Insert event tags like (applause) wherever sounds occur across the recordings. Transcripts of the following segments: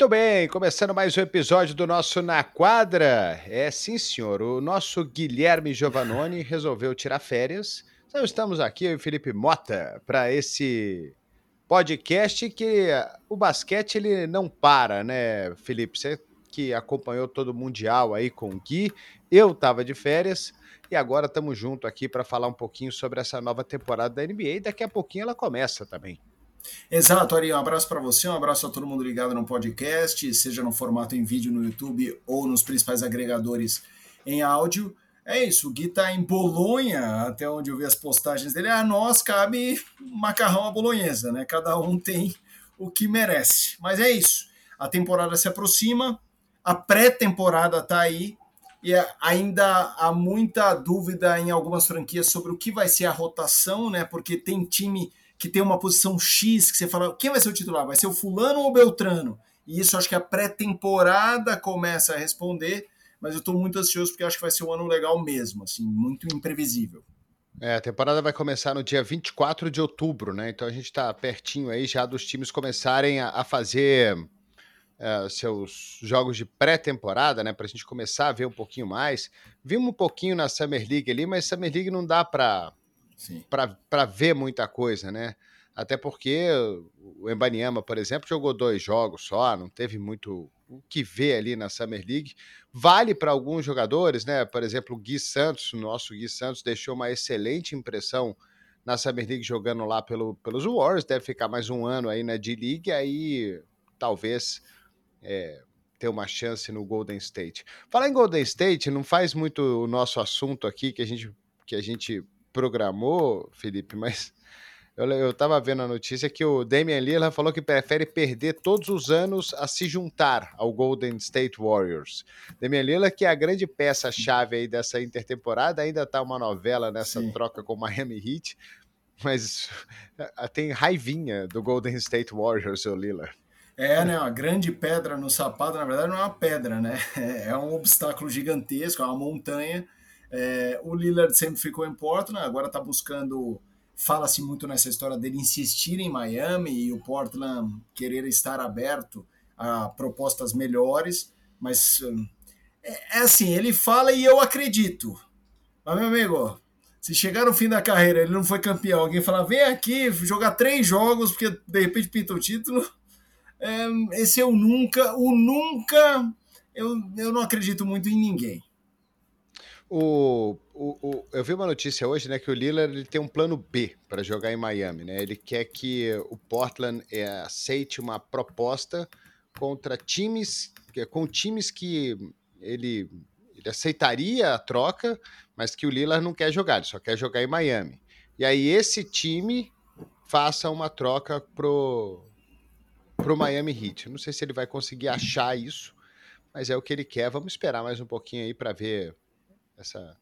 Muito bem, começando mais um episódio do nosso Na Quadra. É sim, senhor. O nosso Guilherme Giovannoni (laughs) resolveu tirar férias. Então estamos aqui, eu e Felipe Mota, para esse podcast que o basquete ele não para, né, Felipe? Você que acompanhou todo o Mundial aí com o Gui, eu estava de férias e agora estamos junto aqui para falar um pouquinho sobre essa nova temporada da NBA e daqui a pouquinho ela começa também. Exato, Ari, um abraço para você, um abraço a todo mundo ligado no podcast, seja no formato em vídeo no YouTube ou nos principais agregadores em áudio. É isso, o Gui tá em Bolonha, até onde eu vi as postagens dele. A nós cabe macarrão à bolonhesa, né? Cada um tem o que merece. Mas é isso. A temporada se aproxima, a pré-temporada tá aí e ainda há muita dúvida em algumas franquias sobre o que vai ser a rotação, né? Porque tem time que tem uma posição X que você fala, quem vai ser o titular? Vai ser o fulano ou o Beltrano? E isso acho que a pré-temporada começa a responder, mas eu estou muito ansioso porque acho que vai ser um ano legal mesmo, assim, muito imprevisível. É, a temporada vai começar no dia 24 de outubro, né? Então a gente está pertinho aí já dos times começarem a, a fazer uh, seus jogos de pré-temporada, né? Para a gente começar a ver um pouquinho mais. Vimos um pouquinho na Summer League ali, mas Summer League não dá para para ver muita coisa, né? Até porque o Embaniama, por exemplo, jogou dois jogos só, não teve muito o que ver ali na Summer League. Vale para alguns jogadores, né? Por exemplo, o Gui Santos, nosso Gui Santos, deixou uma excelente impressão na Summer League jogando lá pelo, pelos Warriors. Deve ficar mais um ano aí na D-League, aí talvez é, ter uma chance no Golden State. Falar em Golden State, não faz muito o nosso assunto aqui que a gente, que a gente programou, Felipe, mas eu, eu tava vendo a notícia que o Damian Lillard falou que prefere perder todos os anos a se juntar ao Golden State Warriors. Damian Lillard, que é a grande peça-chave aí dessa intertemporada, ainda tá uma novela nessa Sim. troca com o Miami Heat, mas tem raivinha do Golden State Warriors, o Lillard. É, né? Uma grande pedra no sapato, na verdade, não é uma pedra, né? (laughs) É um obstáculo gigantesco, é uma montanha é, o Lillard sempre ficou em Portland, agora está buscando. Fala-se muito nessa história dele insistir em Miami e o Portland querer estar aberto a propostas melhores, mas é, é assim, ele fala e eu acredito. Mas, meu amigo, se chegar no fim da carreira ele não foi campeão, alguém falar, vem aqui jogar três jogos, porque de repente pinta o título, é, esse eu nunca, o nunca, eu, eu não acredito muito em ninguém. O, o, o, eu vi uma notícia hoje, né, que o Lillard ele tem um plano B para jogar em Miami, né? Ele quer que o Portland é, aceite uma proposta contra times, com times que ele, ele aceitaria a troca, mas que o Lillard não quer jogar, ele só quer jogar em Miami. E aí esse time faça uma troca pro pro Miami Heat. não sei se ele vai conseguir achar isso, mas é o que ele quer. Vamos esperar mais um pouquinho aí para ver essa,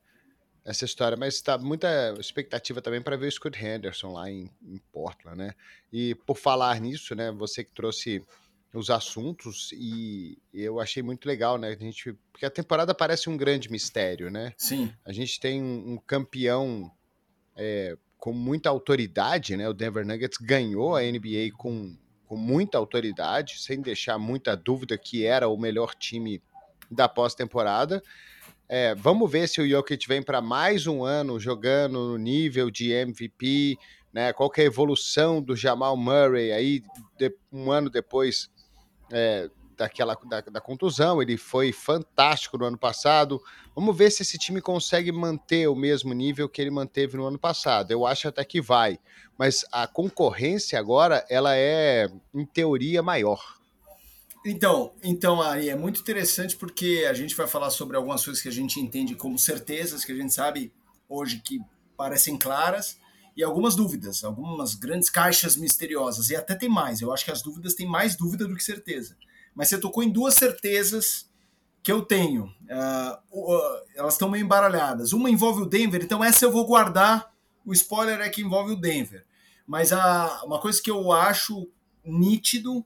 essa história, mas está muita expectativa também para ver o Scott Henderson lá em, em, Portland, né? E por falar nisso, né, você que trouxe os assuntos e eu achei muito legal, né? A gente, porque a temporada parece um grande mistério, né? Sim. A gente tem um, um campeão é, com muita autoridade, né? O Denver Nuggets ganhou a NBA com, com muita autoridade, sem deixar muita dúvida que era o melhor time da pós-temporada. É, vamos ver se o Jokic vem para mais um ano jogando no nível de MVP, né? Qual é a evolução do Jamal Murray aí de, um ano depois é, daquela da, da, contusão? Ele foi fantástico no ano passado. Vamos ver se esse time consegue manter o mesmo nível que ele manteve no ano passado. Eu acho até que vai, mas a concorrência agora ela é em teoria maior. Então, então, Ari, é muito interessante porque a gente vai falar sobre algumas coisas que a gente entende como certezas, que a gente sabe hoje que parecem claras, e algumas dúvidas, algumas grandes caixas misteriosas. E até tem mais, eu acho que as dúvidas têm mais dúvida do que certeza. Mas você tocou em duas certezas que eu tenho. Uh, uh, elas estão meio embaralhadas. Uma envolve o Denver, então essa eu vou guardar. O spoiler é que envolve o Denver. Mas a, uma coisa que eu acho nítido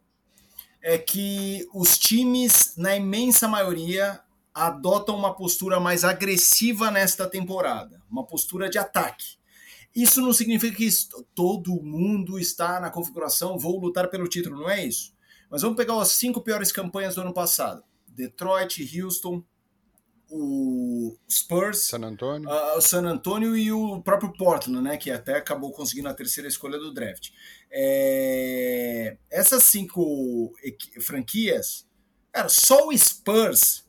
é que os times, na imensa maioria, adotam uma postura mais agressiva nesta temporada, uma postura de ataque. Isso não significa que todo mundo está na configuração vou lutar pelo título, não é isso. Mas vamos pegar as cinco piores campanhas do ano passado: Detroit, Houston, o Spurs, San Antonio. Uh, o San Antonio e o próprio Portland, né, que até acabou conseguindo a terceira escolha do draft. É... Essas cinco franquias, cara, só o Spurs,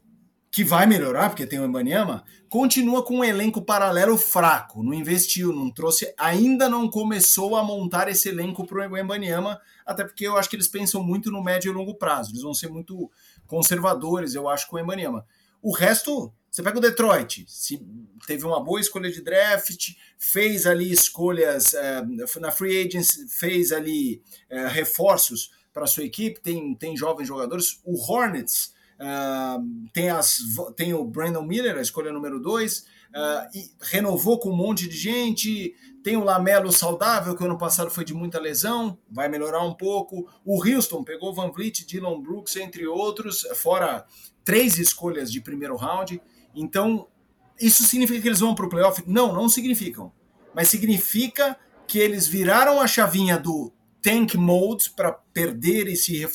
que vai melhorar, porque tem o Embanyama, continua com um elenco paralelo fraco, não investiu, não trouxe, ainda não começou a montar esse elenco para o Embanyama, até porque eu acho que eles pensam muito no médio e longo prazo, eles vão ser muito conservadores, eu acho, com o Embanyama. O resto, você pega o Detroit, se teve uma boa escolha de draft, fez ali escolhas uh, na free agency, fez ali uh, reforços para sua equipe, tem, tem jovens jogadores. O Hornets uh, tem, as, tem o Brandon Miller, a escolha número 2, e renovou com um monte de gente. Tem o Lamelo saudável, que ano passado foi de muita lesão, vai melhorar um pouco. O Houston pegou Van Vliet, Dylan Brooks, entre outros, fora três escolhas de primeiro round. Então, isso significa que eles vão para o playoff? Não, não significam. Mas significa que eles viraram a chavinha do tank mode para perder e se eh,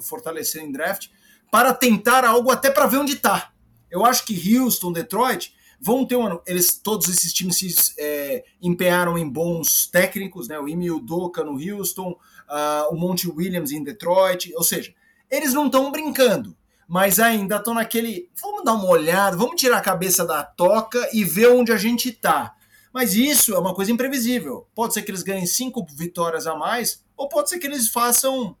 fortalecer em draft para tentar algo até para ver onde está. Eu acho que Houston, Detroit vão ter. Eles, todos esses times se é, empenharam em bons técnicos, né? O Imi Udoka no Houston, uh, o Monte Williams em Detroit. Ou seja, eles não estão brincando mas ainda estão naquele. Vamos dar uma olhada, vamos tirar a cabeça da toca e ver onde a gente está. Mas isso é uma coisa imprevisível. Pode ser que eles ganhem cinco vitórias a mais, ou pode ser que eles façam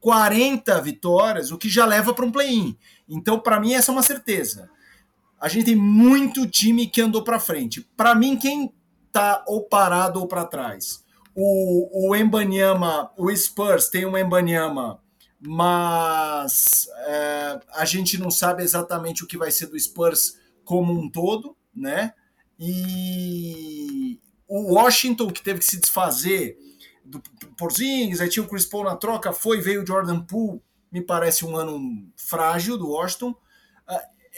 40 vitórias, o que já leva para um play-in. Então, para mim, essa é uma certeza. A gente tem muito time que andou para frente. Para mim, quem tá ou parado ou para trás? O, o Embanyama, o Spurs tem um Embanyama mas é, a gente não sabe exatamente o que vai ser do Spurs como um todo, né? E o Washington, que teve que se desfazer do Porzingis, aí tinha o Chris Paul na troca, foi, veio o Jordan Poole, me parece um ano frágil do Washington,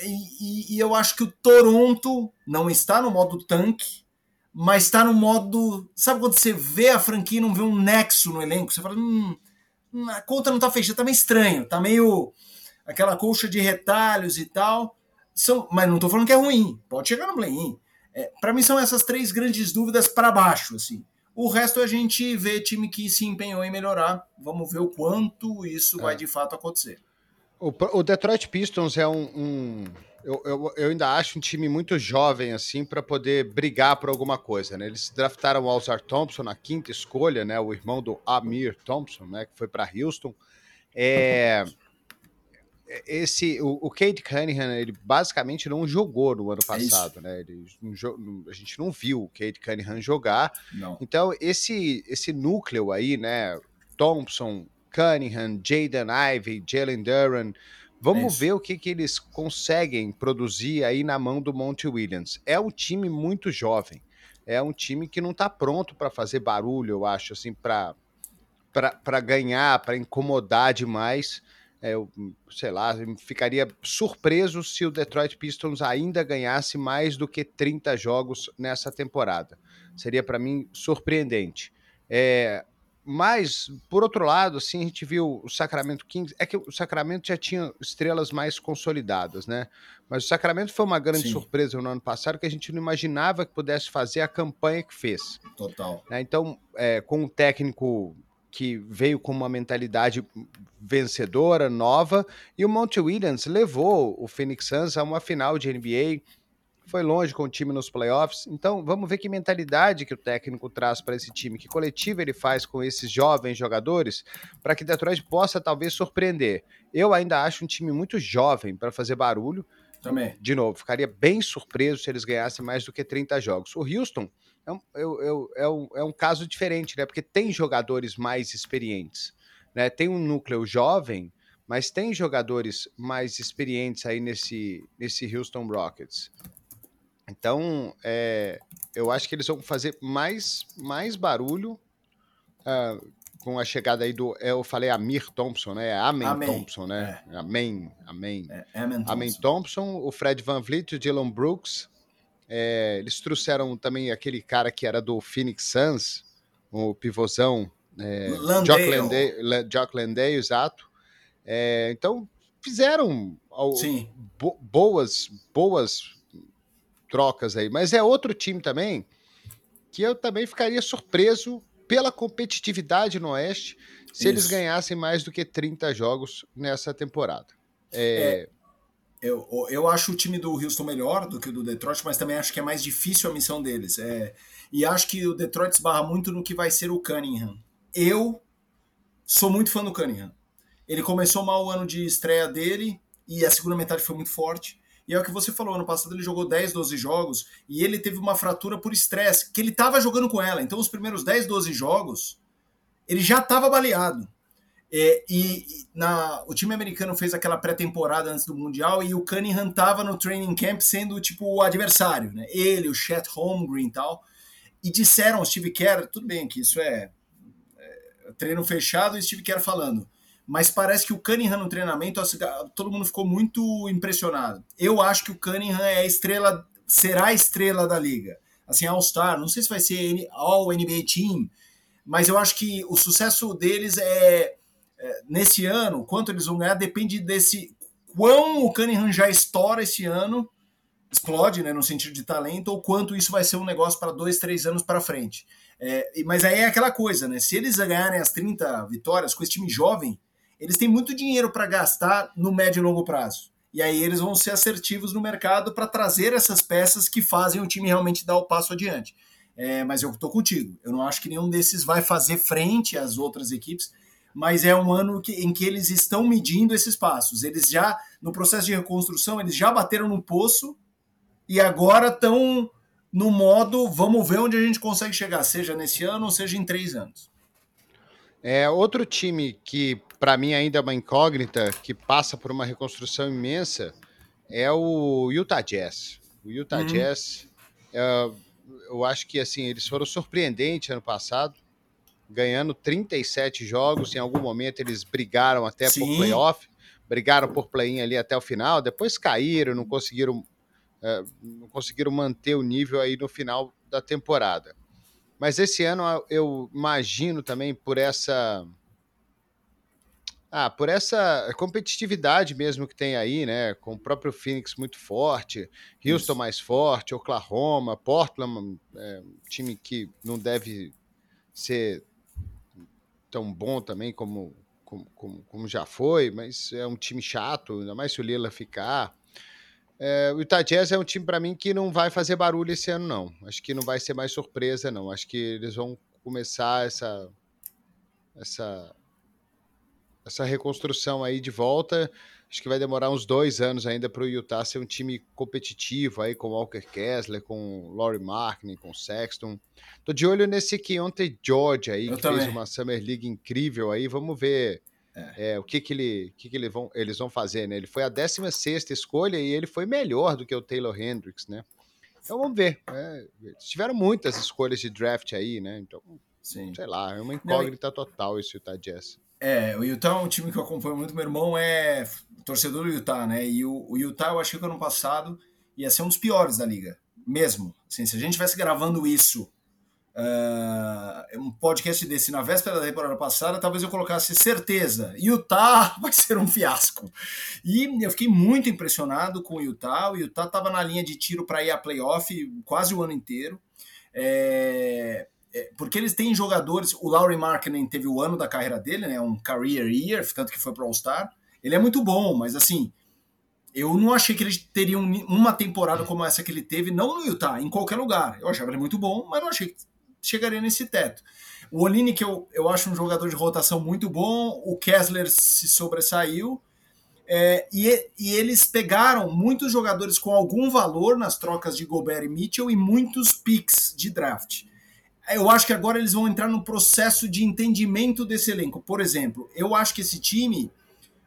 e, e, eu acho que o Toronto não está no modo tanque, mas está no modo. Sabe quando você vê a franquia e não vê um nexo no elenco? Você fala, hum, a conta não tá fechada, tá meio estranho, tá meio aquela colcha de retalhos e tal. São, mas não tô falando que é ruim, pode chegar no play-in. É, para mim são essas três grandes dúvidas para baixo, assim. O resto a gente vê time que se empenhou em melhorar. Vamos ver o quanto isso é. vai de fato acontecer. O, Detroit Pistons é um, um eu, eu, eu, ainda acho um time muito jovem assim para poder brigar por alguma coisa, né? Eles draftaram o Alzar Thompson na quinta escolha, né? O irmão do Amir Thompson, né? Que foi para Houston. É, esse o, o Cade Cunningham ele basicamente não jogou no ano é passado, é né? Ele, a gente não viu o Cade Cunningham jogar. Não. Então esse esse núcleo aí, né? Thompson, Cunningham, Jaden Ivey, Jalen Duran Vamos é ver o que, que eles conseguem produzir aí na mão do Monte Williams. É um time muito jovem. É um time que não está pronto para fazer barulho, eu acho, assim, para ganhar, para incomodar demais. É, eu, sei lá, ficaria surpreso se o Detroit Pistons ainda ganhasse mais do que 30 jogos nessa temporada. Seria para mim surpreendente. É, mas, por outro lado, assim, a gente viu o Sacramento Kings. É que o Sacramento já tinha estrelas mais consolidadas, né? Mas o Sacramento foi uma grande Sim. surpresa no ano passado que a gente não imaginava que pudesse fazer a campanha que fez. Total. Né? Então, é, com um técnico que veio com uma mentalidade vencedora, nova, e o Monte Williams levou o Phoenix Suns a uma final de NBA foi longe com o time nos playoffs. Então, vamos ver que mentalidade que o técnico traz para esse time, que coletivo ele faz com esses jovens jogadores, para que Detroit possa talvez surpreender. Eu ainda acho um time muito jovem para fazer barulho. Também. De novo, ficaria bem surpreso se eles ganhassem mais do que 30 jogos. O Houston é um, é, um, é um caso diferente, né? Porque tem jogadores mais experientes. Né? Tem um núcleo jovem, mas tem jogadores mais experientes aí nesse, nesse Houston Rockets. Então, é, eu acho que eles vão fazer mais, mais barulho uh, com a chegada aí do. Eu falei Amir Thompson, né? É Amen, Amen. Thompson, né? É. Amém, Amém. É, Amen Thompson. Amen Thompson, o Fred Van Vliet, o Dylan Brooks. É, eles trouxeram também aquele cara que era do Phoenix Suns, o pivôzão, É, Jock Landale, Jock Landale, exato. É, então fizeram bo boas, boas trocas aí, mas é outro time também que eu também ficaria surpreso pela competitividade no Oeste se Isso. eles ganhassem mais do que 30 jogos nessa temporada. É... é eu, eu acho o time do Houston melhor do que o do Detroit, mas também acho que é mais difícil a missão deles. É, e acho que o Detroit esbarra muito no que vai ser o Cunningham. Eu sou muito fã do Cunningham. Ele começou mal o ano de estreia dele e a segunda metade foi muito forte. E é o que você falou, ano passado ele jogou 10, 12 jogos e ele teve uma fratura por estresse, que ele estava jogando com ela. Então, os primeiros 10, 12 jogos, ele já estava baleado. É, e na, o time americano fez aquela pré-temporada antes do Mundial e o Cunningham estava no training camp sendo tipo o adversário, né? Ele, o Chet Holmgren e tal. E disseram o Steve Kerr, tudo bem que isso é, é treino fechado e Steve Kerr falando, mas parece que o Cunningham no treinamento, todo mundo ficou muito impressionado. Eu acho que o Cunningham é a estrela, será a estrela da liga. Assim, All-Star, não sei se vai ser All NBA Team, mas eu acho que o sucesso deles é é, nesse ano, quanto eles vão ganhar depende desse quão o Cunningham já estoura esse ano, explode, né, no sentido de talento, ou quanto isso vai ser um negócio para dois, três anos para frente. É, mas aí é aquela coisa, né? Se eles ganharem as 30 vitórias com esse time jovem, eles têm muito dinheiro para gastar no médio e longo prazo. E aí eles vão ser assertivos no mercado para trazer essas peças que fazem o time realmente dar o passo adiante. É, mas eu estou contigo. Eu não acho que nenhum desses vai fazer frente às outras equipes mas é um ano que, em que eles estão medindo esses passos. Eles já, no processo de reconstrução, eles já bateram no poço e agora estão no modo vamos ver onde a gente consegue chegar, seja nesse ano ou seja em três anos. É outro time que para mim ainda é uma incógnita, que passa por uma reconstrução imensa, é o Utah Jazz. O Utah uhum. Jazz, é, eu acho que assim eles foram surpreendentes ano passado ganhando 37 jogos. Em algum momento eles brigaram até Sim. por playoff, brigaram por play-in ali até o final, depois caíram, não conseguiram, é, não conseguiram manter o nível aí no final da temporada. Mas esse ano eu imagino também por essa. Ah, por essa competitividade mesmo que tem aí, né? Com o próprio Phoenix muito forte, Houston Isso. mais forte, Oklahoma, Portland, é, time que não deve ser tão bom também como, como, como, como, já foi, mas é um time chato, ainda mais se o Lila ficar. É, o Utah Jazz é um time para mim que não vai fazer barulho esse ano, não. Acho que não vai ser mais surpresa, não. Acho que eles vão começar essa essa essa reconstrução aí de volta. Acho que vai demorar uns dois anos ainda para o Utah ser um time competitivo aí com Walker Kessler, com Laurie Markkinen, com Sexton. Tô de olho nesse Keontae George aí, Eu que também. fez uma Summer League incrível aí. Vamos ver é. É, o que, que, ele, que, que ele vão, eles vão fazer, né? Ele foi a 16 escolha e ele foi melhor do que o Taylor Hendricks, né? Então vamos ver. É, tiveram muitas escolhas de draft aí, né? Então, Sim. sei lá, é uma incógnita Não, total esse Utah Jazz. É, o Utah é um time que eu acompanho muito. Meu irmão é torcedor do Utah, né? E o, o Utah, eu achei que ano passado ia ser um dos piores da liga, mesmo. Assim, se a gente estivesse gravando isso, uh, um podcast desse na véspera da temporada passada, talvez eu colocasse certeza: Utah (laughs) vai ser um fiasco. E eu fiquei muito impressionado com o Utah. O Utah estava na linha de tiro para ir a playoff quase o ano inteiro. É, é, porque eles têm jogadores. O Laurie Markkinen teve o ano da carreira dele, né? Um career year, tanto que foi para All-Star. Ele é muito bom, mas assim, eu não achei que eles teriam uma temporada como essa que ele teve, não no Utah, em qualquer lugar. Eu achava ele muito bom, mas não achei que chegaria nesse teto. O Olini, que eu, eu acho um jogador de rotação muito bom, o Kessler se sobressaiu. É, e, e, eles pegaram muitos jogadores com algum valor nas trocas de Gobert e Mitchell e muitos picks de draft eu acho que agora eles vão entrar no processo de entendimento desse elenco. Por exemplo, eu acho que esse time,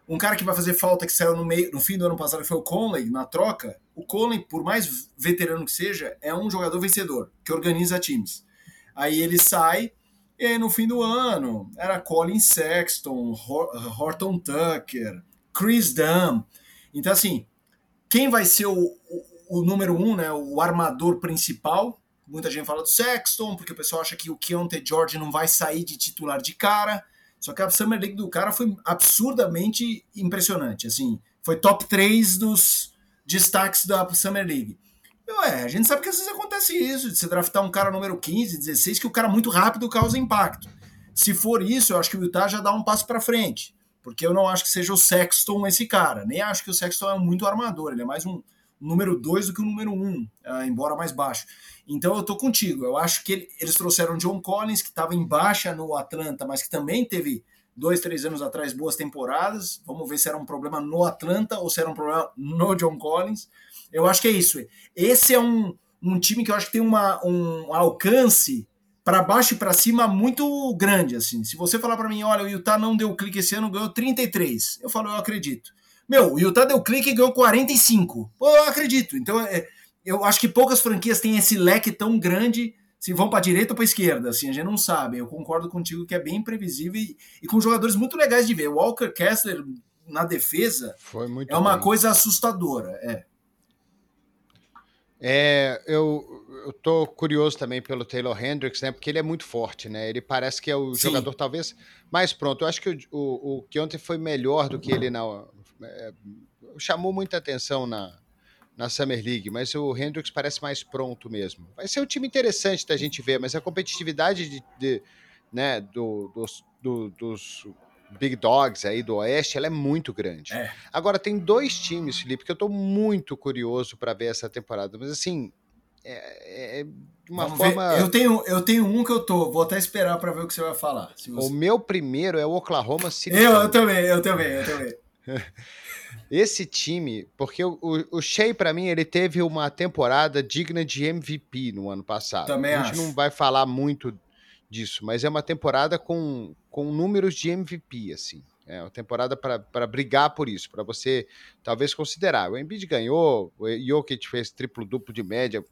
um cara que vai fazer falta que saiu no, meio, no fim do ano passado foi o Conley na troca. O Conley, por mais veterano que seja, é um jogador vencedor que organiza times. Aí ele sai e aí no fim do ano era Colin Sexton, Horton Tucker, Chris Dunn. Então assim, quem vai ser o, o, o número um, né, o armador principal muita gente fala do Sexton, porque o pessoal acha que o Keontae George não vai sair de titular de cara. Só que a Summer League do cara foi absurdamente impressionante. Assim, foi top 3 dos destaques da Summer League. É, a gente sabe que às vezes acontece isso, de você draftar um cara número 15, 16, que o cara muito rápido causa impacto. Se for isso, eu acho que o Utah já dá um passo para frente. Porque eu não acho que seja o Sexton esse cara. Nem acho que o Sexton é muito armador. Ele é mais um número 2 do que o número 1, um, embora mais baixo. Então eu tô contigo. Eu acho que ele, eles trouxeram John Collins, que estava em baixa no Atlanta, mas que também teve dois, três anos atrás boas temporadas. Vamos ver se era um problema no Atlanta ou se era um problema no John Collins. Eu acho que é isso. Esse é um, um time que eu acho que tem uma, um alcance para baixo e para cima muito grande. assim. Se você falar para mim, olha, o Utah não deu clique esse ano, ganhou 33. Eu falo, eu acredito. Meu, o Utah deu clique e ganhou 45. Pô, eu acredito. Então, é, eu acho que poucas franquias têm esse leque tão grande se vão para direita ou para esquerda, assim, a gente não sabe. Eu concordo contigo que é bem imprevisível e, e com jogadores muito legais de ver. O Walker Kessler na defesa é uma bem. coisa assustadora, é. É, eu, eu tô curioso também pelo Taylor Hendricks, né? Porque ele é muito forte, né? Ele parece que é o Sim. jogador talvez mais pronto. Eu acho que o, o, o que ontem foi melhor do que ele na. É, chamou muita atenção na, na Summer League, mas o Hendricks parece mais pronto mesmo. Vai ser um time interessante da gente ver, mas a competitividade de, de né, do, dos, do, dos Big Dogs aí do Oeste, ela é muito grande. É. Agora, tem dois times, Felipe, que eu estou muito curioso para ver essa temporada, mas assim, é, é de uma Vamos forma. Ver. Eu tenho, eu tenho um que eu tô, vou até esperar para ver o que você vai falar. Você... O meu primeiro é o Oklahoma City. Eu, eu também, eu também, eu também. (laughs) Esse time, porque o, o, Shea, para mim, ele teve uma temporada digna de MVP no ano passado. Também a gente acho. não vai falar muito disso, mas é uma temporada com, com números de MVP, assim. É uma temporada para brigar por isso, para você talvez considerar. O Embiid ganhou, o Jokic fez triplo-duplo de média,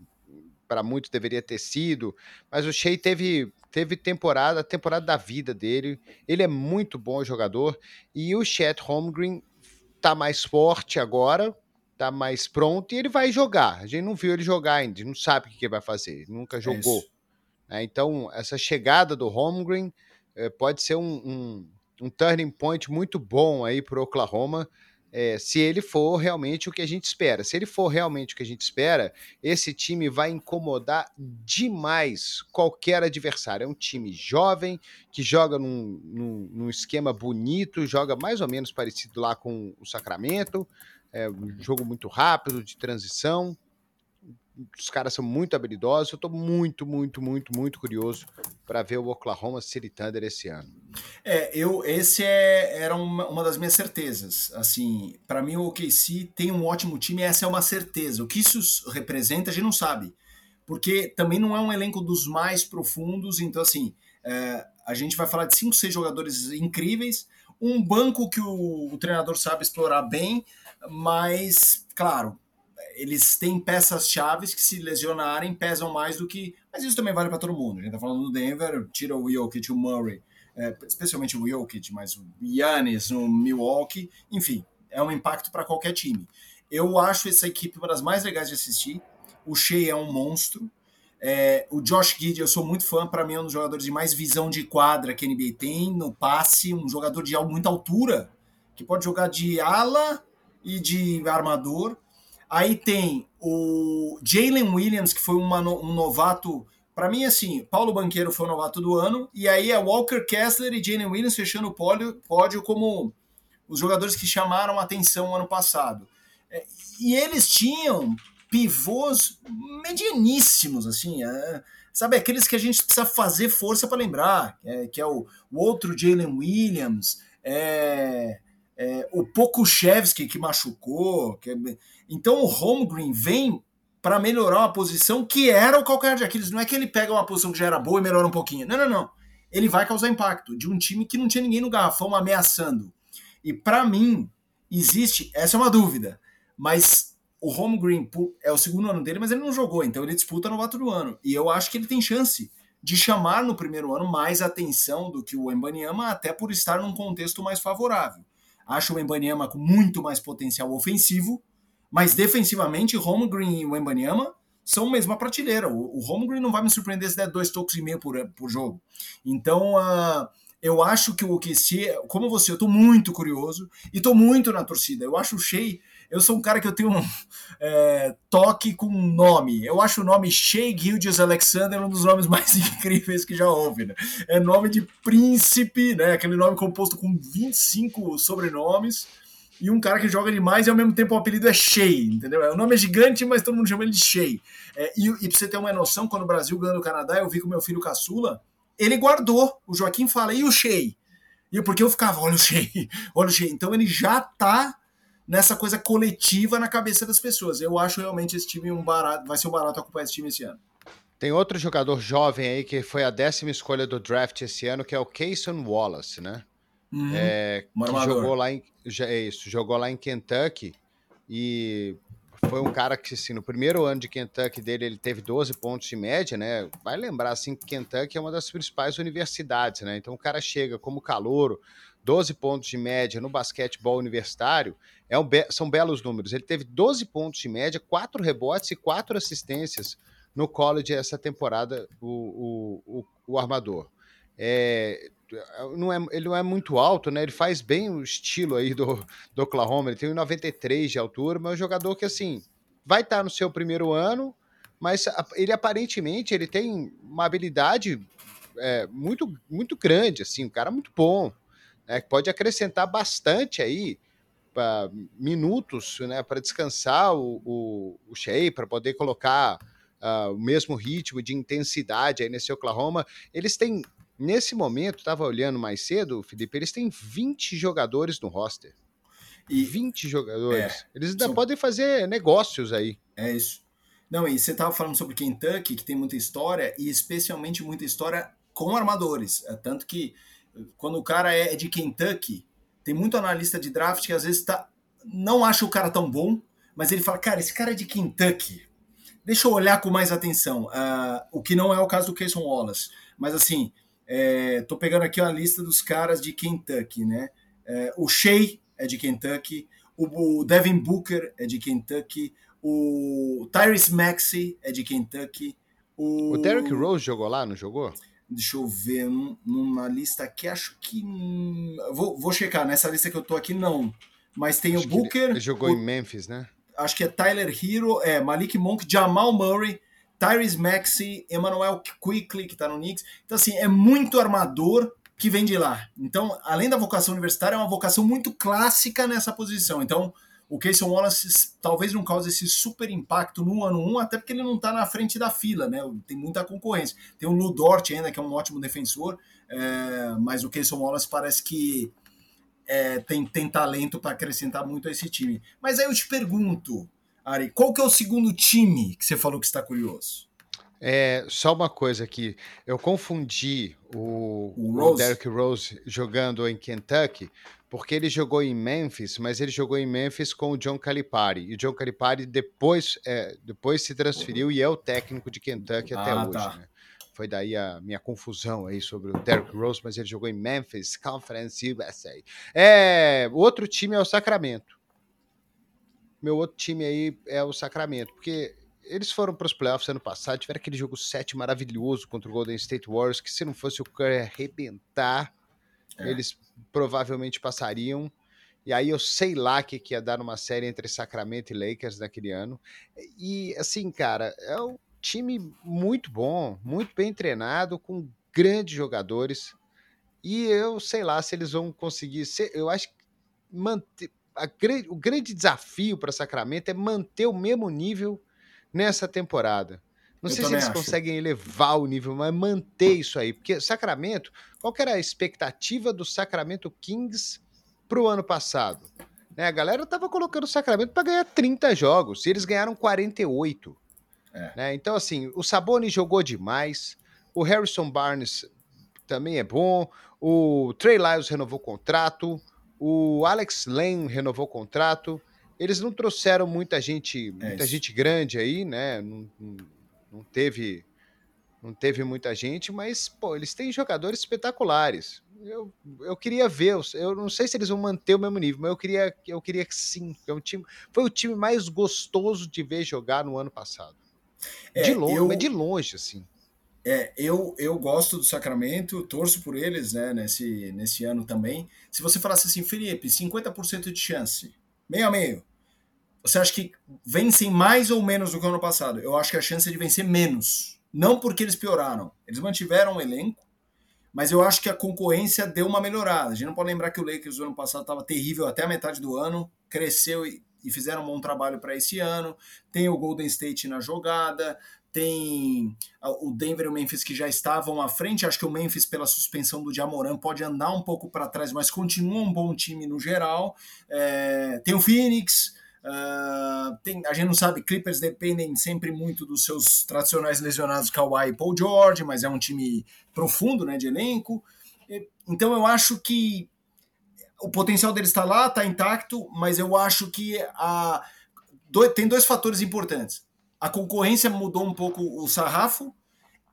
para muito deveria ter sido, mas o Shea teve, teve temporada, a temporada da vida dele. Ele é muito bom jogador e o Chet Holmgren tá mais forte agora, tá mais pronto e ele vai jogar. A gente não viu ele jogar ainda, não sabe o que ele vai fazer, nunca é jogou. É então, essa chegada do Holmgren é, pode ser um, um, um, turning point muito bom aí para o Oklahoma é, se ele for realmente o que a gente espera. Se ele for realmente o que a gente espera, esse time vai incomodar demais qualquer adversário. É um time jovem, que joga num, num, num esquema bonito, joga mais ou menos parecido lá com o Sacramento. É um jogo muito rápido, de transição os caras são muito habilidosos. Eu estou muito, muito, muito, muito curioso para ver o Oklahoma City Thunder esse ano. É, eu esse é, era uma, uma das minhas certezas. Assim, para mim o OKC tem um ótimo time, essa é uma certeza. O que isso representa a gente não sabe, porque também não é um elenco dos mais profundos. Então assim, é, a gente vai falar de cinco, seis jogadores incríveis, um banco que o, o treinador sabe explorar bem, mas claro eles têm peças chaves que se lesionarem pesam mais do que. Mas isso também vale para todo mundo. A gente tá falando do Denver, tira o Jokic, o Murray, é, especialmente o Jokic, mas o Yannis, o Milwaukee, enfim, é um impacto para qualquer time. Eu acho essa equipe uma das mais legais de assistir. O Shea é um monstro. É, o Josh Giddy, eu sou muito fã, para mim é um dos jogadores de mais visão de quadra que a NBA tem, no passe, um jogador de muita altura, que pode jogar de ala e de armador. Aí tem o Jalen Williams, que foi uma, um novato. Para mim, assim, Paulo Banqueiro foi o novato do ano. E aí é Walker Kessler e Jalen Williams fechando o pódio, pódio como os jogadores que chamaram a atenção ano passado. É, e eles tinham pivôs medianíssimos, assim. É, sabe, aqueles que a gente precisa fazer força para lembrar, é, que é o, o outro Jalen Williams, é, o Pokushevski que machucou. Que, então o Holmgren vem para melhorar uma posição que era o calcanhar de Aquiles. Não é que ele pega uma posição que já era boa e melhora um pouquinho. Não, não, não. Ele vai causar impacto de um time que não tinha ninguém no garrafão ameaçando. E para mim, existe. Essa é uma dúvida. Mas o Holmgren é o segundo ano dele, mas ele não jogou. Então ele disputa novato do ano. E eu acho que ele tem chance de chamar no primeiro ano mais atenção do que o Embanyama, até por estar num contexto mais favorável. Acho o Embanyama com muito mais potencial ofensivo, mas defensivamente, Holmgren e o Embanyama são mesma prateleira. O, o Holmgren não vai me surpreender se der dois toques e meio por, por jogo. Então, uh, eu acho que o OKC, como você, eu tô muito curioso e tô muito na torcida. Eu acho o Shea, eu sou um cara que eu tenho um é, toque com nome. Eu acho o nome Shea Gildius Alexander um dos nomes mais (laughs) incríveis que já houve. Né? É nome de príncipe, né? Aquele nome composto com 25 sobrenomes e um cara que joga demais e ao mesmo tempo o apelido é Shea, entendeu? O nome é gigante, mas todo mundo chama ele de Shea. É, e, e pra você ter uma noção, quando o Brasil ganhou o Canadá, eu vi com meu filho caçula, ele guardou. O Joaquim fala, e o Shea? E porque eu ficava, olha o Shea, (laughs) olha o Shea. Então ele já tá nessa coisa coletiva na cabeça das pessoas. Eu acho realmente esse time um barato, vai ser um barato acompanhar esse time esse ano. Tem outro jogador jovem aí que foi a décima escolha do draft esse ano, que é o Kayson Wallace, né? Uhum. É, que jogou lá em é isso, jogou lá em Kentucky e foi um cara que, assim, no primeiro ano de Kentucky dele, ele teve 12 pontos de média, né? Vai lembrar, assim, que Kentucky é uma das principais universidades, né? Então o cara chega como calouro, 12 pontos de média no basquetebol universitário, é um be são belos números. Ele teve 12 pontos de média, 4 rebotes e 4 assistências no college essa temporada, o, o, o, o armador. É, não é, ele não é muito alto, né? Ele faz bem o estilo aí do, do Oklahoma. Ele tem 1,93 de altura, mas é um jogador que, assim, vai estar no seu primeiro ano, mas ele aparentemente ele tem uma habilidade é, muito, muito grande, assim, um cara muito bom, né? Que pode acrescentar bastante aí pra, minutos, né? Para descansar o, o, o Shea, para poder colocar uh, o mesmo ritmo de intensidade aí nesse Oklahoma. Eles têm Nesse momento, estava olhando mais cedo, Felipe, eles têm 20 jogadores no roster. E 20 jogadores. É, eles ainda são... podem fazer negócios aí. É isso. Não, e você estava falando sobre Kentucky, que tem muita história, e especialmente muita história com armadores. É, tanto que quando o cara é, é de Kentucky, tem muito analista de draft que às vezes tá, não acha o cara tão bom, mas ele fala, cara, esse cara é de Kentucky. Deixa eu olhar com mais atenção. Uh, o que não é o caso do Cason Wallace. Mas assim, é, tô pegando aqui uma lista dos caras de Kentucky, né? É, o Shea é de Kentucky, o, o, Devin Booker é de Kentucky, o Tyrese Maxey é de Kentucky. O, o Derrick Rose jogou lá, não jogou? Deixa eu ver, numa lista aqui, acho que. Vou, vou checar, nessa lista que eu tô aqui, não. Mas tem acho o Booker. Ele, jogou o, em Memphis, né? Acho que é Tyler Hero, é, Malik Monk, Jamal Murray, Tyrese Maxey, Emmanuel Quickly, que está no Knicks. Então, assim, é muito armador que vem de lá. Então, além da vocação universitária, é uma vocação muito clássica nessa posição. Então, o Casey Wallace talvez não cause esse super impacto no ano 1, até porque ele não está na frente da fila, né? Tem muita concorrência. Tem o Lu Dort ainda, que é um ótimo defensor, é, mas o Casey Wallace parece que é, tem, tem talento para acrescentar muito a esse time. Mas aí eu te pergunto, Ari, qual que é o segundo time que você falou que está curioso? É, só uma coisa aqui, eu confundi o, o, Rose. o Derrick Rose jogando em Kentucky, porque ele jogou em Memphis, mas ele jogou em Memphis com o John Calipari. E o John Calipari depois, é, depois se transferiu e é o técnico de Kentucky até ah, hoje. Tá. Né? Foi daí a minha confusão aí sobre o Derrick Rose, mas ele jogou em Memphis, Conference USA. É, o outro time é o Sacramento meu outro time aí é o Sacramento, porque eles foram para os playoffs ano passado, tiveram aquele jogo 7 maravilhoso contra o Golden State Warriors, que se não fosse o Curry arrebentar, é. eles provavelmente passariam. E aí eu sei lá que, que ia dar numa série entre Sacramento e Lakers naquele ano. E assim, cara, é um time muito bom, muito bem treinado, com grandes jogadores. E eu sei lá se eles vão conseguir ser, eu acho que manter a, o grande desafio para Sacramento é manter o mesmo nível nessa temporada. Não Eu sei se eles acho. conseguem elevar o nível, mas manter isso aí. Porque Sacramento, qual que era a expectativa do Sacramento Kings para o ano passado? Né, a galera estava colocando o Sacramento para ganhar 30 jogos, e eles ganharam 48. É. Né? Então, assim, o Saboni jogou demais, o Harrison Barnes também é bom, o Trey Lyles renovou o contrato, o Alex Lane renovou o contrato. Eles não trouxeram muita gente, é muita gente grande aí, né? Não, não, teve não teve muita gente, mas pô, eles têm jogadores espetaculares. Eu, eu queria ver, eu não sei se eles vão manter o mesmo nível, mas eu queria, eu queria que sim. É um time, foi o time mais gostoso de ver jogar no ano passado. É, de longe, eu, de longe, assim. É, eu, eu gosto do Sacramento, torço por eles, né, nesse, nesse ano também. Se você falasse assim, Felipe, 50% de chance, meio a meio, você acha que vencem mais ou menos do que o ano passado? Eu acho que a chance é de vencer menos. Não porque eles pioraram. Eles mantiveram o elenco, mas eu acho que a concorrência deu uma melhorada. A gente não pode lembrar que o Lakers no ano passado estava terrível até a metade do ano, cresceu e, e fizeram um bom trabalho para esse ano. Tem o Golden State na jogada, tem o Denver e o Memphis que já estavam à frente. Acho que o Memphis, pela suspensão do Jamoran, pode andar um pouco para trás, mas continua um bom time no geral. É, tem o Phoenix. Uh, tem, a gente não sabe, Clippers dependem sempre muito dos seus tradicionais lesionados Kawhi e Paul George, mas é um time profundo né, de elenco. Então eu acho que o potencial deles está lá, está intacto, mas eu acho que a, tem dois fatores importantes a concorrência mudou um pouco o sarrafo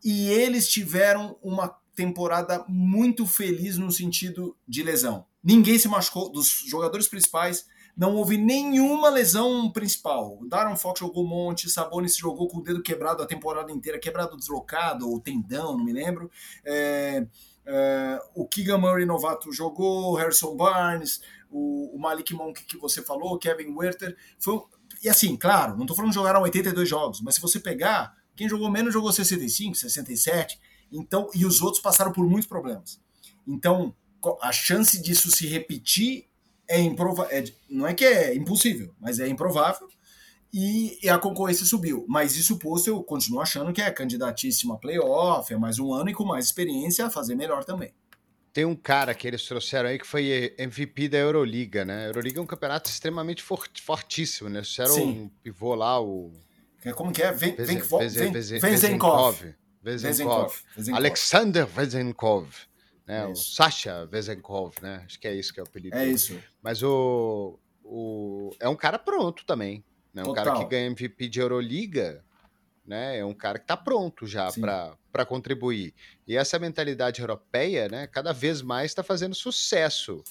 e eles tiveram uma temporada muito feliz no sentido de lesão. Ninguém se machucou, dos jogadores principais, não houve nenhuma lesão principal. O Darren Fox jogou um monte, Sabonis jogou com o dedo quebrado a temporada inteira, quebrado deslocado, ou tendão, não me lembro. É, é, o Keegan Murray novato jogou, Harrison Barnes, o, o Malik Monk que você falou, Kevin Werther. Foi, e assim, claro, não estou falando de jogar 82 jogos, mas se você pegar, quem jogou menos jogou 65, 67, então, e os outros passaram por muitos problemas. Então, a chance disso se repetir é improvável. É, não é que é impossível, mas é improvável. E, e, a concorrência subiu. Mas isso posto, eu continuo achando que é candidatíssima a playoff, é mais um ano e com mais experiência a fazer melhor também. Tem um cara que eles trouxeram aí que foi MVP da Euroliga, né? A Euroliga é um campeonato extremamente fortíssimo, né? Eles trouxeram Sim. um pivô lá, o. Como que é? Vem, vem, vem, Vezenkov. Vezenkov. Alexander Vezenkov. Né? O Sasha Vezenkov, né? Acho que é isso que é o apelido. É isso. Mas o, o. É um cara pronto também. Né? Um Total. cara que ganha MVP de Euroliga né? É um cara que está pronto já para contribuir. E essa mentalidade europeia, né, cada vez mais está fazendo sucesso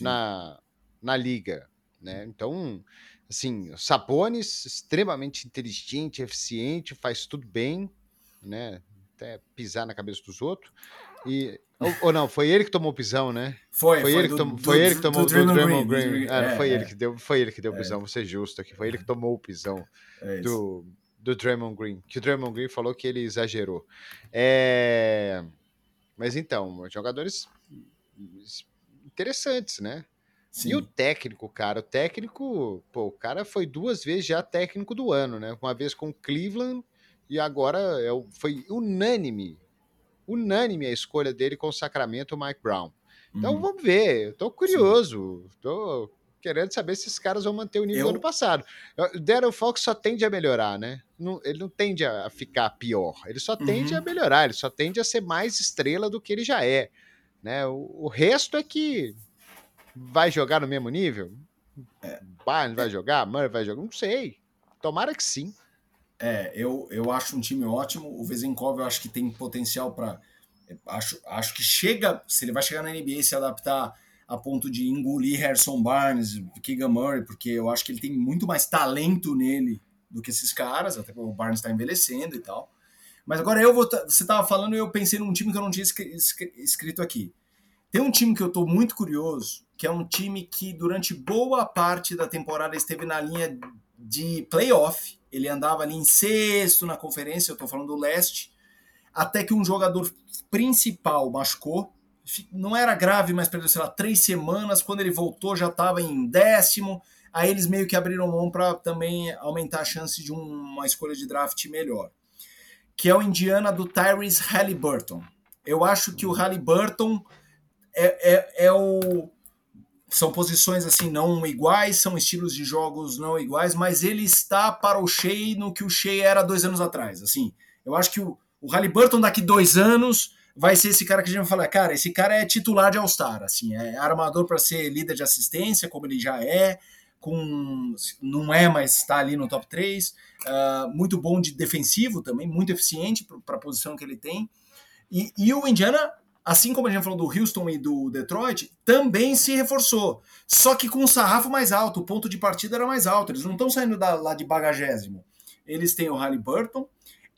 na, na liga, né? Então, assim, Sabonis extremamente inteligente, eficiente, faz tudo bem, né? Até pisar na cabeça dos outros. E ou, ou, não, foi ele que tomou o pisão, né? Foi, foi, foi ele, do, que, tom, do, foi ele que tomou o Draymond Green. Ah, é, foi é. ele que deu, foi ele que deu o é. pisão, vou ser justo aqui, foi ele que tomou o pisão é do do Draymond Green, que o Draymond Green falou que ele exagerou. É... Mas então, jogadores interessantes, né? Sim. E o técnico, cara, o técnico, pô, o cara foi duas vezes já técnico do ano, né? Uma vez com Cleveland e agora é, foi unânime, unânime a escolha dele com o Sacramento, o Mike Brown. Então uhum. vamos ver, eu tô curioso, Sim. tô querendo saber se esses caras vão manter o nível eu... do ano passado. O Darren Fox só tende a melhorar, né? Não, ele não tende a ficar pior, ele só tende uhum. a melhorar, ele só tende a ser mais estrela do que ele já é. Né? O, o resto é que vai jogar no mesmo nível? É. Barnes vai jogar, Murray vai jogar? Não sei. Tomara que sim. É, eu, eu acho um time ótimo. O Vezenkov eu acho que tem potencial para. Acho, acho que chega. Se ele vai chegar na NBA e se adaptar a ponto de engolir Harrison Barnes, Keegan Murray, porque eu acho que ele tem muito mais talento nele do que esses caras, até o Barnes está envelhecendo e tal. Mas agora eu vou. Você estava falando e eu pensei num time que eu não tinha escrito aqui. Tem um time que eu estou muito curioso, que é um time que durante boa parte da temporada esteve na linha de playoff. Ele andava ali em sexto na conferência, eu estou falando do leste, até que um jogador principal machucou não era grave, mas perdeu, sei lá, três semanas. Quando ele voltou, já estava em décimo. Aí eles meio que abriram mão para também aumentar a chance de uma escolha de draft melhor. Que é o Indiana do Tyrese Halliburton. Eu acho que o Halliburton é, é, é o. São posições assim não iguais, são estilos de jogos não iguais, mas ele está para o Shea no que o Shea era dois anos atrás. Assim, eu acho que o, o Halliburton daqui dois anos vai ser esse cara que a gente vai falar, cara, esse cara é titular de All-Star, assim, é armador para ser líder de assistência, como ele já é, com não é, mas está ali no top 3, uh, ah, muito bom de defensivo também, muito eficiente para a posição que ele tem. E, e, o Indiana, assim como a gente falou do Houston e do Detroit, também se reforçou, só que com um sarrafo mais alto, o ponto de partida era mais alto, eles não estão saindo da, lá de bagagésimo. eles têm o Halliburton,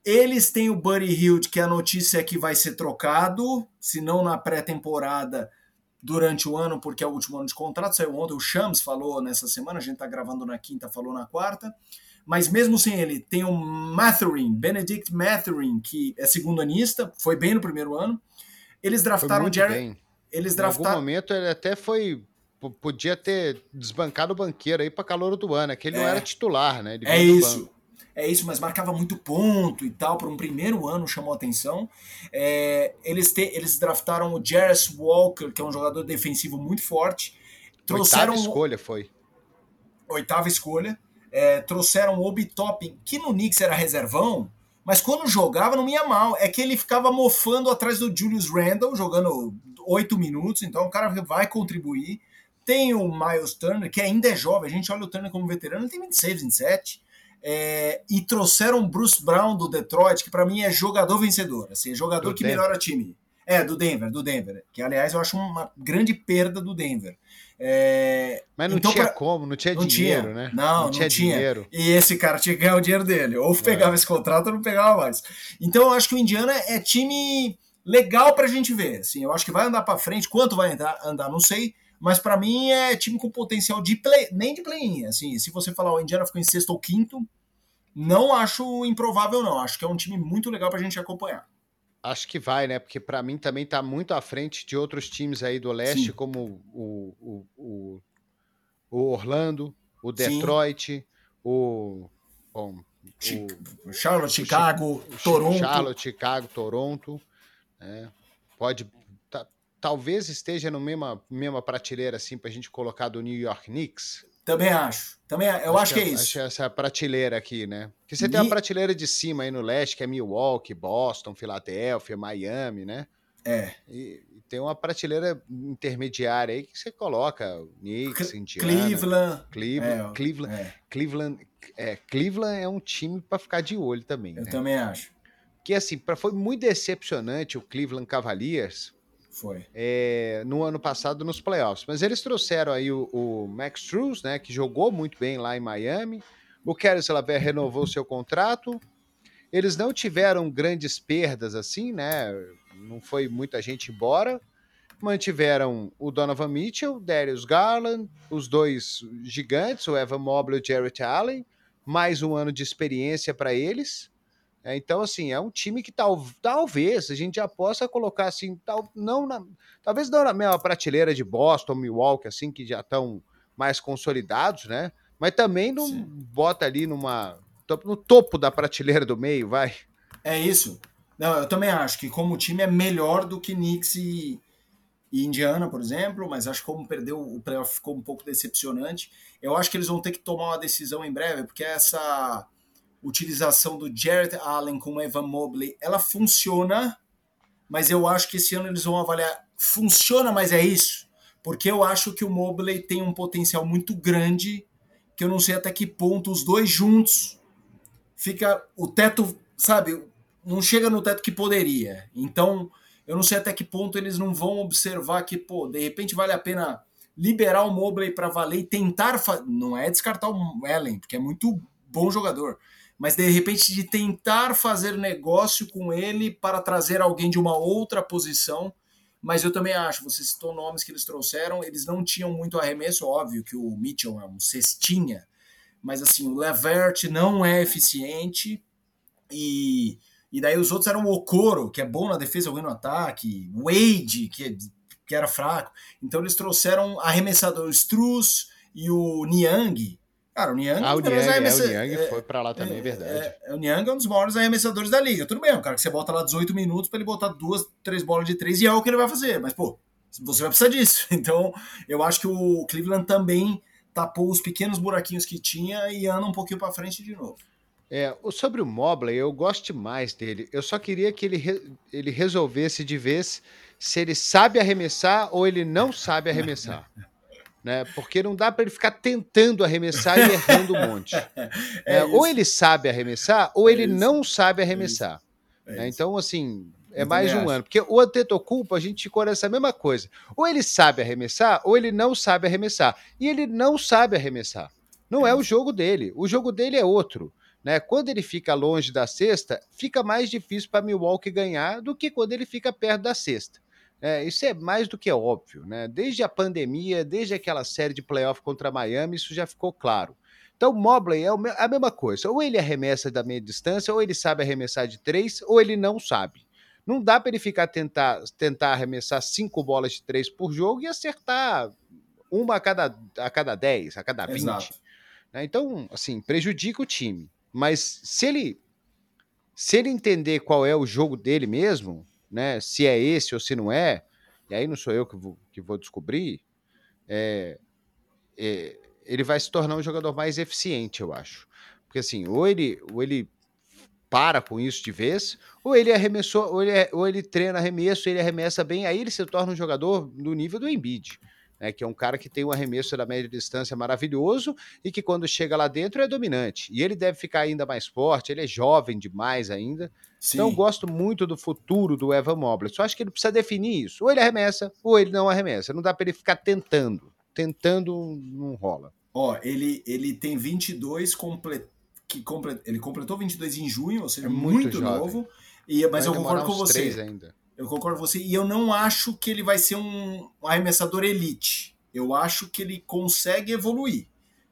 eles têm o Buddy Hield, que a notícia é que vai ser trocado, se não na pré-temporada, durante o ano, porque é o último ano de contrato. Saiu ontem, o Shams falou nessa semana, a gente está gravando na quinta, falou na quarta. Mas mesmo sem ele, tem o Matherin, Benedict Matherin, que é segundo anista, foi bem no primeiro ano. Eles draftaram o Jerry. Eles draftaram. Em algum momento ele até foi. Podia ter desbancado o banqueiro aí para calor do ano, é que ele é. não era titular, né? É isso. Banco é isso, mas marcava muito ponto e tal, para um primeiro ano chamou atenção. É, eles, te, eles draftaram o Jarvis Walker, que é um jogador defensivo muito forte. Trouxeram Oitava escolha foi. Oitava escolha. É, trouxeram o Obi Toppin, que no Knicks era reservão, mas quando jogava não ia mal. É que ele ficava mofando atrás do Julius Randle, jogando oito minutos, então o cara vai contribuir. Tem o Miles Turner, que ainda é jovem, a gente olha o Turner como veterano, ele tem 26, 27 é, e trouxeram Bruce Brown do Detroit, que para mim é jogador vencedor, assim, jogador do que Denver. melhora time. É, do Denver, do Denver. Que, aliás, eu acho uma grande perda do Denver. É, Mas não então, tinha pra... como, não tinha não dinheiro, tinha. né? Não, não, não tinha. Dinheiro. E esse cara tinha que ganhar o dinheiro dele. Ou pegava é. esse contrato ou não pegava mais. Então eu acho que o Indiana é time legal pra gente ver. Assim, eu acho que vai andar para frente. Quanto vai andar, andar não sei mas para mim é time com potencial de play, nem de play-in. Assim, se você falar o Indiana ficou em sexto ou quinto, não acho improvável, não. Acho que é um time muito legal para a gente acompanhar. Acho que vai, né? Porque para mim também está muito à frente de outros times aí do leste, Sim. como o, o, o, o, Orlando, o Detroit, Sim. o. Bom, o Charlotte, Chicago, Toronto. Charlotte, Chicago, Toronto. Né? Pode talvez esteja no mesma, mesma prateleira assim para a gente colocar do New York Knicks. Também acho. Também, eu acho, acho que é, é isso. Acho essa prateleira aqui, né? Porque você tem uma prateleira de cima aí no leste, que é Milwaukee, Boston, Filadélfia, Miami, né? É. E, e, tem uma prateleira intermediária aí que você coloca Knicks, Indiana, Cleveland. Cleveland, é, Cleveland, é. Cleveland, é, Cleveland é um time para ficar de olho também. Eu né? também acho. Que assim, pra, foi muito decepcionante o Cleveland Cavaliers foi. É, no ano passado nos playoffs. Mas eles trouxeram aí o, o Max Struz, né, que jogou muito bem lá em Miami. O Caris Laver renovou seu contrato. Eles não tiveram grandes perdas assim, né? Não foi muita gente embora. Mantiveram o Donovan Mitchell, Darius Garland, os dois gigantes, o Evan Mobley e o Jarrett Allen, mais um ano de experiência para eles. É, então, assim, é um time que tal, talvez a gente já possa colocar assim, tal, não na, talvez não na mesma prateleira de Boston, Milwaukee, assim, que já estão mais consolidados, né? Mas também não Sim. bota ali numa no topo da prateleira do meio, vai. É isso. Não, eu também acho que como time é melhor do que Knicks e, e Indiana, por exemplo, mas acho que como perdeu o playoff ficou um pouco decepcionante. Eu acho que eles vão ter que tomar uma decisão em breve, porque essa utilização do Jared Allen com o Evan Mobley, ela funciona, mas eu acho que esse ano eles vão avaliar. Funciona, mas é isso? Porque eu acho que o Mobley tem um potencial muito grande, que eu não sei até que ponto os dois juntos fica o teto, sabe, não chega no teto que poderia. Então, eu não sei até que ponto eles não vão observar que, pô, de repente vale a pena liberar o Mobley para valer e tentar, não é descartar o Allen, porque é muito bom jogador, mas de repente de tentar fazer negócio com ele para trazer alguém de uma outra posição. Mas eu também acho, você citou nomes que eles trouxeram, eles não tinham muito arremesso, óbvio que o Mitchell é um cestinha, mas assim, o Levert não é eficiente e, e daí os outros eram o Okoro, que é bom na defesa, ruim no ataque, Wade, que, que era fraco. Então eles trouxeram arremessador Struz e o Niang, Cara, o Niang, ah, o Niang, é, o Niang é, foi para lá também, é, é verdade. É, o Niang é um dos maiores arremessadores da liga. Tudo bem, o cara que você bota lá 18 minutos para ele botar duas, três bolas de três e é o que ele vai fazer. Mas, pô, você vai precisar disso. (laughs) Então, eu acho que o Cleveland também tapou os pequenos buraquinhos que tinha e anda um pouquinho para frente de novo. É, sobre o Mobley, eu gosto demais dele. Eu só queria que ele, re, ele resolvesse de vez se ele sabe arremessar ou ele não sabe arremessar. (laughs) né? Porque não dá para ele ficar tentando arremessar e errando um monte. (laughs) É, é ou ele sabe arremessar, ou é ele não sabe arremessar. É né? Então, assim, é mais um acho. ano. Porque o Antetokounmpo, a gente ficou nessa mesma coisa. Ou ele sabe arremessar, ou ele não sabe arremessar. E ele não sabe arremessar. Não é, é o jogo dele. O jogo dele é outro. Né? Quando ele fica longe da cesta, fica mais difícil para Milwaukee ganhar do que quando ele fica perto da cesta. É, isso é mais do que óbvio, né? Desde a pandemia, desde aquela série de playoff contra Miami, isso já ficou claro. Então, Mobley é a mesma coisa. Ou ele arremessa da meia distância, ou ele sabe arremessar de três, ou ele não sabe. Não dá para ele ficar tentar, tentar arremessar cinco bolas de três por jogo e acertar uma a cada, a cada dez, a cada vinte. Né? Então, assim, prejudica o time. Mas se ele se ele entender qual é o jogo dele mesmo, né? Se é esse ou se não é, e aí não sou eu que vou, que vou descobrir, é, é, ele vai se tornar um jogador mais eficiente, eu acho. Porque assim, ou ele, ou ele para com isso de vez, ou ele arremessou, ou ele, ou ele treina arremesso, ele arremessa bem, aí ele se torna um jogador do nível do Embiid né, que é um cara que tem um arremesso da média distância maravilhoso e que quando chega lá dentro é dominante. E ele deve ficar ainda mais forte, ele é jovem demais ainda. Sim. Então gosto muito do futuro do Evan Mobley. Só acho que ele precisa definir isso. Ou ele arremessa, ou ele não arremessa. Não dá para ele ficar tentando. Tentando não rola. Ó, ele, ele tem 22 comple... que comple... ele completou 22 em junho, ou seja, é muito, muito novo. E, mas Vai eu concordo com você. Ainda. Eu concordo com você. E eu não acho que ele vai ser um arremessador elite. Eu acho que ele consegue evoluir.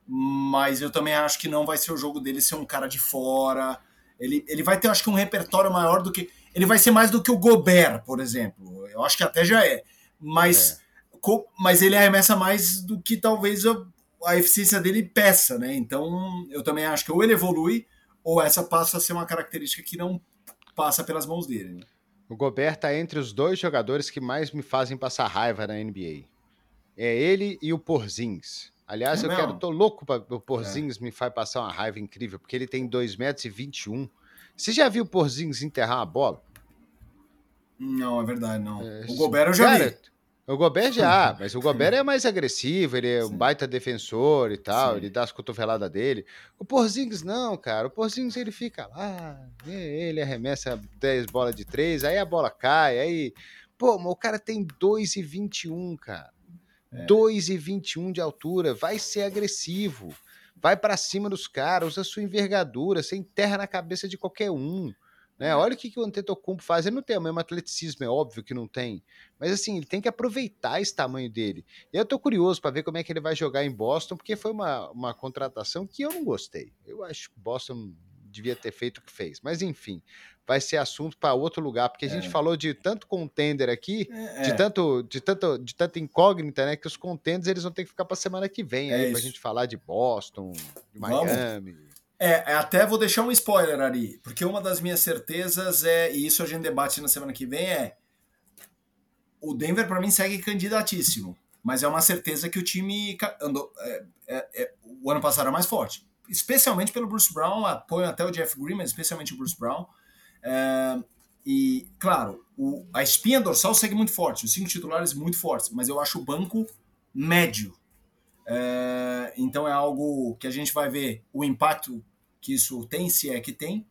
Mas eu também acho que não vai ser o jogo dele ser um cara de fora. Ele, ele vai ter, acho que, um repertório maior do que. Ele vai ser mais do que o Gobert, por exemplo. Eu acho que até já é. Mas, é. Co, mas ele arremessa mais do que talvez a, a eficiência dele peça, né? Então eu também acho que ou ele evolui, ou essa passa a ser uma característica que não passa pelas mãos dele. Né? O Gobert está entre os dois jogadores que mais me fazem passar raiva na NBA. É ele e o Porzins. Aliás, é eu quero, tô louco para o Porzins é. me faz passar uma raiva incrível, porque ele tem 2 metros e 21. Você já viu o Porzins enterrar uma bola? Não, é verdade, não. É, o Gobert eu já cara, vi. O Gobert já, mas o Gobert é mais agressivo, ele é um baita defensor e tal, Sim. ele dá as cotoveladas dele. O Porzingis não, cara. O Porzingis ele fica lá, ele arremessa 10 bolas de 3, aí a bola cai, aí. Pô, mas o cara tem 2,21, cara. É. 2,21 de altura, vai ser agressivo. Vai para cima dos caras, usa sua envergadura, você enterra na cabeça de qualquer um. Né? Olha o que, que o Antetokounmpo faz. Ele não tem o mesmo atleticismo, é óbvio que não tem. Mas assim, ele tem que aproveitar esse tamanho dele. E eu tô curioso para ver como é que ele vai jogar em Boston, porque foi uma, uma contratação que eu não gostei. Eu acho que Boston devia ter feito o que fez. Mas enfim, vai ser assunto para outro lugar, porque a gente é. falou de tanto contender aqui, é. de é. tanto de tanto de tanta incógnita, né, que os contenders eles vão ter que ficar para semana que vem é aí para a gente falar de Boston, de Miami. Vamos. É, é, até vou deixar um spoiler ali, porque uma das minhas certezas é, e isso a gente debate na semana que vem, é o Denver para mim segue candidatíssimo, mas é uma certeza que o time andou, é, é, é, o ano passado era mais forte, especialmente pelo Bruce Brown, apoio até o Jeff Green, mas especialmente o Bruce Brown. É, e, claro, o, a espinha dorsal segue muito forte, os cinco titulares muito fortes, mas eu acho o banco médio é, então é algo que a gente vai ver o impacto que isso tem, se é que tem.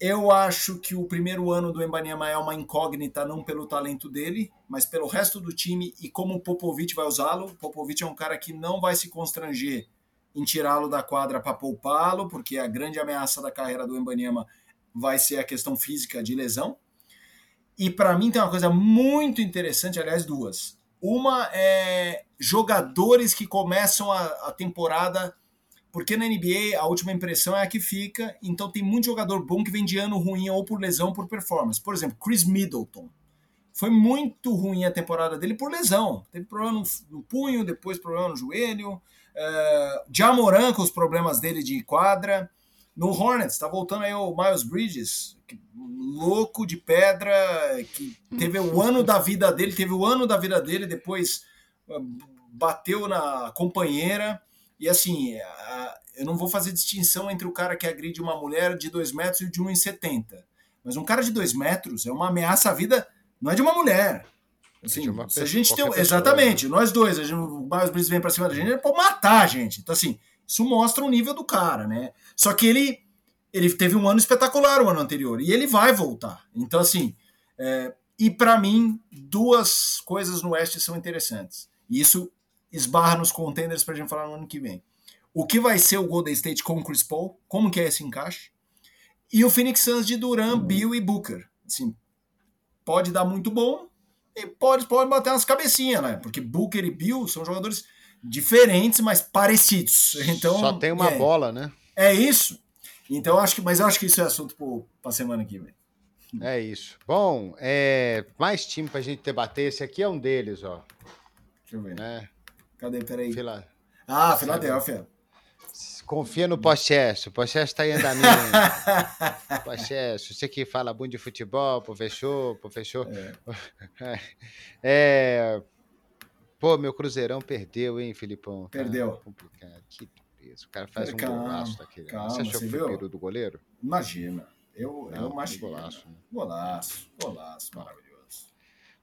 Eu acho que o primeiro ano do Embanyama é uma incógnita, não pelo talento dele, mas pelo resto do time e como o Popovic vai usá-lo. Popovic é um cara que não vai se constranger em tirá-lo da quadra para poupá-lo, porque a grande ameaça da carreira do Embanyama vai ser a questão física de lesão. E para mim tem uma coisa muito interessante, aliás, duas. Uma é jogadores que começam a, a, temporada, porque na NBA a última impressão é a que fica, então tem muito jogador bom que vem de ano ruim ou por lesão ou por performance. Por exemplo, Chris Middleton. Foi muito ruim a temporada dele por lesão. Teve problema no, no punho, depois problema no joelho. Uh, Jamoran com os problemas dele de quadra. No Hornets, tá voltando aí o Miles Bridges, louco de pedra, que teve o ano da vida dele, teve o ano da vida dele, depois ah, bateu na companheira. E assim, eu não vou fazer distinção entre o cara que agride uma mulher de 2 metros e de 1,70. Mas um cara de 2 metros é uma ameaça à vida, não é de uma mulher. Assim, é uma se a gente tem. Pessoa, exatamente, né? nós dois, a gente, o Miles Bridges vem pra cima da gente, ele pode matar a gente. Então, assim, isso mostra o nível do cara, né? Só que ele ele teve um ano espetacular o ano anterior e ele vai voltar. Então, assim, é, e para mim, duas coisas no Oeste são interessantes. E isso esbarra nos contenders para a gente falar no ano que vem. o que vai ser o Golden State com o Chris Paul, como que é esse encaixe, e o Phoenix Suns de Duran, Bill e Booker. Assim, pode dar muito bom e pode, pode bater umas cabecinhas, né? Porque Booker e Bill são jogadores diferentes, mas parecidos. Então, Só tem uma é, bola, né? É isso. Então, acho que, mas eu acho que isso é assunto para semana que vem. É isso. Bom, é, mais time pra gente debater. Esse aqui é um deles, ó. Deixa eu ver. Né? Cadê? Peraí. Fila... Ah, Filadélfia. Confia no Pochesso. O Pochesso tá em andamento. (laughs) Pochesso, você que fala muito de futebol, pô, fechou. É. (laughs) é... Pô, meu Cruzeirão perdeu, hein, Filipão? Tá perdeu. complicado. Que peso. O cara faz calma, um golaço daquele. Calma, você achou você que foi o peru do goleiro? Imagina. Eu, Não, eu imagino. Golaço. Né? Golaço, golaço, maravilhoso.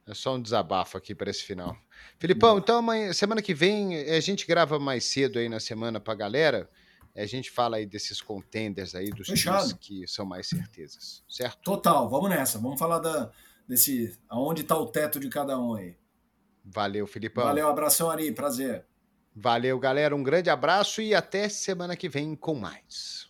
É só um desabafo aqui para esse final. Filipão, então amanhã, semana que vem a gente grava mais cedo aí na semana pra galera. A gente fala aí desses contenders aí, dos Fechado. times que são mais certezas, certo? Total, vamos nessa. Vamos falar da, desse. aonde tá o teto de cada um aí. Valeu, Filipão. Valeu, abração, Ari. Prazer. Valeu, galera. Um grande abraço e até semana que vem com mais.